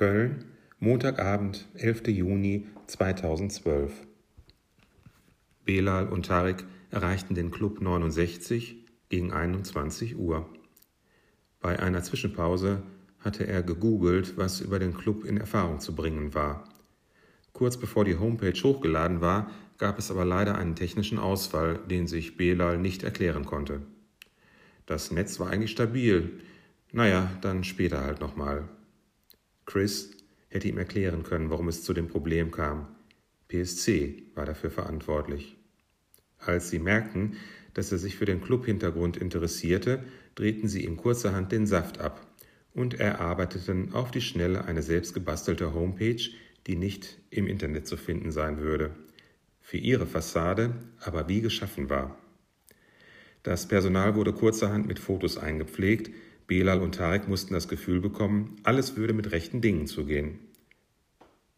Köln, Montagabend, 11. Juni 2012. Belal und Tarek erreichten den Club 69 gegen 21 Uhr. Bei einer Zwischenpause hatte er gegoogelt, was über den Club in Erfahrung zu bringen war. Kurz bevor die Homepage hochgeladen war, gab es aber leider einen technischen Ausfall, den sich Belal nicht erklären konnte. Das Netz war eigentlich stabil. Naja, dann später halt nochmal. Chris hätte ihm erklären können, warum es zu dem Problem kam. PSC war dafür verantwortlich. Als sie merkten, dass er sich für den Clubhintergrund interessierte, drehten sie ihm kurzerhand den Saft ab und erarbeiteten auf die Schnelle eine selbstgebastelte Homepage, die nicht im Internet zu finden sein würde, für ihre Fassade aber wie geschaffen war. Das Personal wurde kurzerhand mit Fotos eingepflegt, Belal und Tarek mussten das Gefühl bekommen, alles würde mit rechten Dingen zugehen.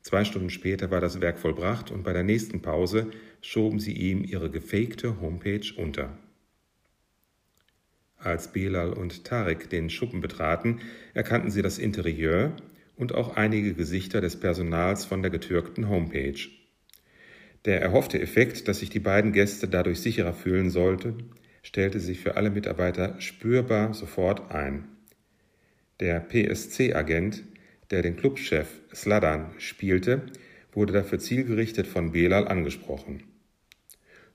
Zwei Stunden später war das Werk vollbracht und bei der nächsten Pause schoben sie ihm ihre gefakte Homepage unter. Als Belal und Tarek den Schuppen betraten, erkannten sie das Interieur und auch einige Gesichter des Personals von der getürkten Homepage. Der erhoffte Effekt, dass sich die beiden Gäste dadurch sicherer fühlen sollten, stellte sich für alle Mitarbeiter spürbar sofort ein. Der PSC-Agent der den Clubchef Sladan spielte, wurde dafür zielgerichtet von Belal angesprochen.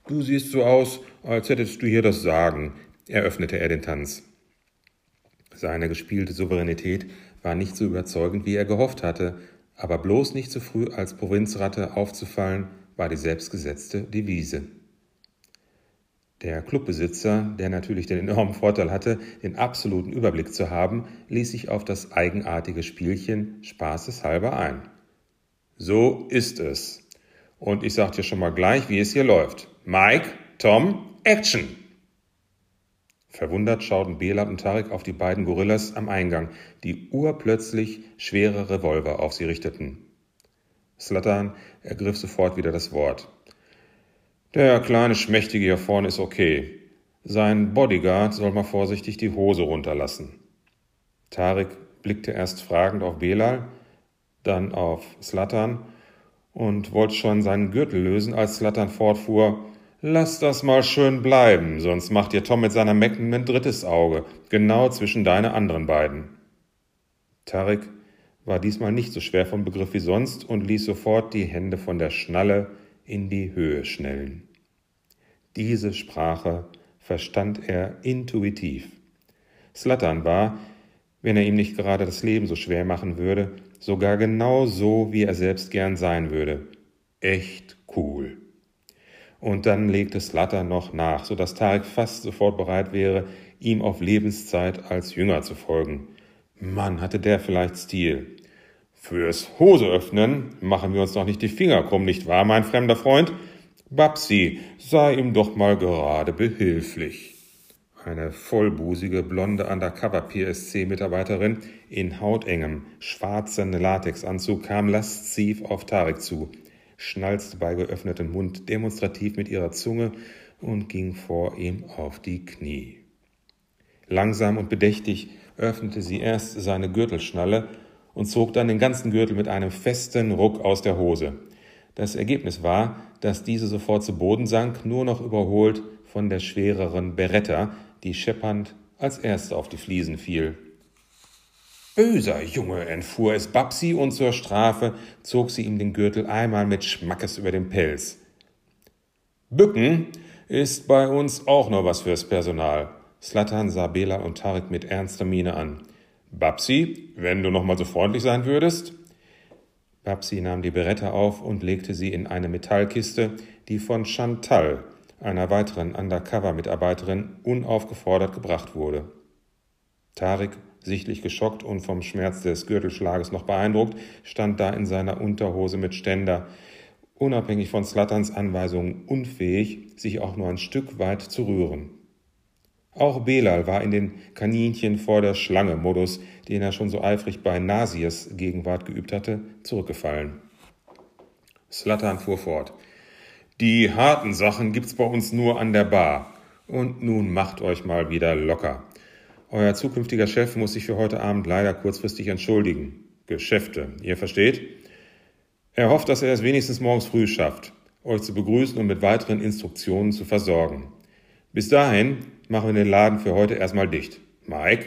Du siehst so aus, als hättest du hier das Sagen, eröffnete er den Tanz. Seine gespielte Souveränität war nicht so überzeugend, wie er gehofft hatte, aber bloß nicht zu früh als Provinzratte aufzufallen, war die selbstgesetzte Devise. Der Clubbesitzer, der natürlich den enormen Vorteil hatte, den absoluten Überblick zu haben, ließ sich auf das eigenartige Spielchen spaßeshalber ein. So ist es. Und ich sag dir schon mal gleich, wie es hier läuft. Mike, Tom, Action! Verwundert schauten Bela und Tarek auf die beiden Gorillas am Eingang, die urplötzlich schwere Revolver auf sie richteten. Slatan ergriff sofort wieder das Wort. Der kleine Schmächtige hier vorne ist okay. Sein Bodyguard soll mal vorsichtig die Hose runterlassen. Tarek blickte erst fragend auf Belal, dann auf Slatan und wollte schon seinen Gürtel lösen, als Slatan fortfuhr, Lass das mal schön bleiben, sonst macht dir Tom mit seiner Mecken ein drittes Auge, genau zwischen deine anderen beiden. Tarek war diesmal nicht so schwer vom Begriff wie sonst und ließ sofort die Hände von der Schnalle in die Höhe schnellen. Diese Sprache verstand er intuitiv. Slattern war, wenn er ihm nicht gerade das Leben so schwer machen würde, sogar genau so, wie er selbst gern sein würde. Echt cool. Und dann legte Slattern noch nach, so dass Tarek fast sofort bereit wäre, ihm auf Lebenszeit als Jünger zu folgen. Mann, hatte der vielleicht Stil. Fürs Hose öffnen machen wir uns noch nicht die Finger krumm, nicht wahr, mein fremder Freund? Babsi, sei ihm doch mal gerade behilflich. Eine vollbusige, blonde Undercover-PSC-Mitarbeiterin in hautengem, schwarzen Latexanzug kam lasziv auf Tarek zu, schnalzte bei geöffnetem Mund demonstrativ mit ihrer Zunge und ging vor ihm auf die Knie. Langsam und bedächtig öffnete sie erst seine Gürtelschnalle und zog dann den ganzen Gürtel mit einem festen Ruck aus der Hose. Das Ergebnis war, dass diese sofort zu Boden sank, nur noch überholt von der schwereren Beretta, die scheppernd als erste auf die Fliesen fiel. Böser Junge, entfuhr es Babsi und zur Strafe zog sie ihm den Gürtel einmal mit Schmackes über den Pelz. Bücken ist bei uns auch noch was fürs Personal. Slatan sah Bela und Tarek mit ernster Miene an. Babsi, wenn du noch mal so freundlich sein würdest. Babsi nahm die Beretta auf und legte sie in eine Metallkiste, die von Chantal, einer weiteren Undercover-Mitarbeiterin, unaufgefordert gebracht wurde. Tarek, sichtlich geschockt und vom Schmerz des Gürtelschlages noch beeindruckt, stand da in seiner Unterhose mit Ständer, unabhängig von Slattans Anweisungen unfähig, sich auch nur ein Stück weit zu rühren. Auch Belal war in den Kaninchen vor der Schlange-Modus, den er schon so eifrig bei Nasiers Gegenwart geübt hatte, zurückgefallen. Slatan fuhr fort. Die harten Sachen gibt's bei uns nur an der Bar. Und nun macht euch mal wieder locker. Euer zukünftiger Chef muss sich für heute Abend leider kurzfristig entschuldigen. Geschäfte, ihr versteht? Er hofft, dass er es wenigstens morgens früh schafft, euch zu begrüßen und mit weiteren Instruktionen zu versorgen. Bis dahin machen wir den Laden für heute erstmal dicht. Mike?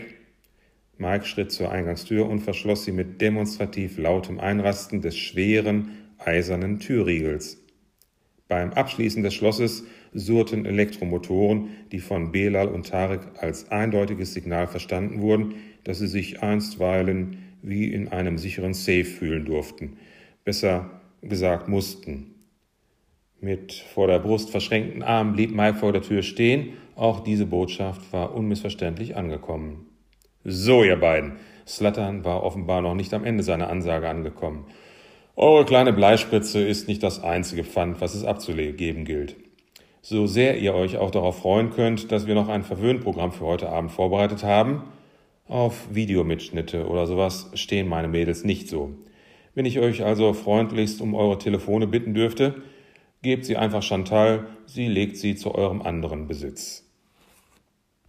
Mike schritt zur Eingangstür und verschloss sie mit demonstrativ lautem Einrasten des schweren, eisernen Türriegels. Beim Abschließen des Schlosses surrten Elektromotoren, die von Belal und Tarek als eindeutiges Signal verstanden wurden, dass sie sich einstweilen wie in einem sicheren Safe fühlen durften, besser gesagt mussten. Mit vor der Brust verschränkten Armen blieb Mike vor der Tür stehen. Auch diese Botschaft war unmissverständlich angekommen. So, ihr beiden. Slattern war offenbar noch nicht am Ende seiner Ansage angekommen. Eure kleine Bleispritze ist nicht das einzige Pfand, was es abzugeben gilt. So sehr ihr euch auch darauf freuen könnt, dass wir noch ein Verwöhnprogramm für heute Abend vorbereitet haben, auf Videomitschnitte oder sowas stehen meine Mädels nicht so. Wenn ich euch also freundlichst um eure Telefone bitten dürfte, gebt sie einfach Chantal, sie legt sie zu eurem anderen Besitz.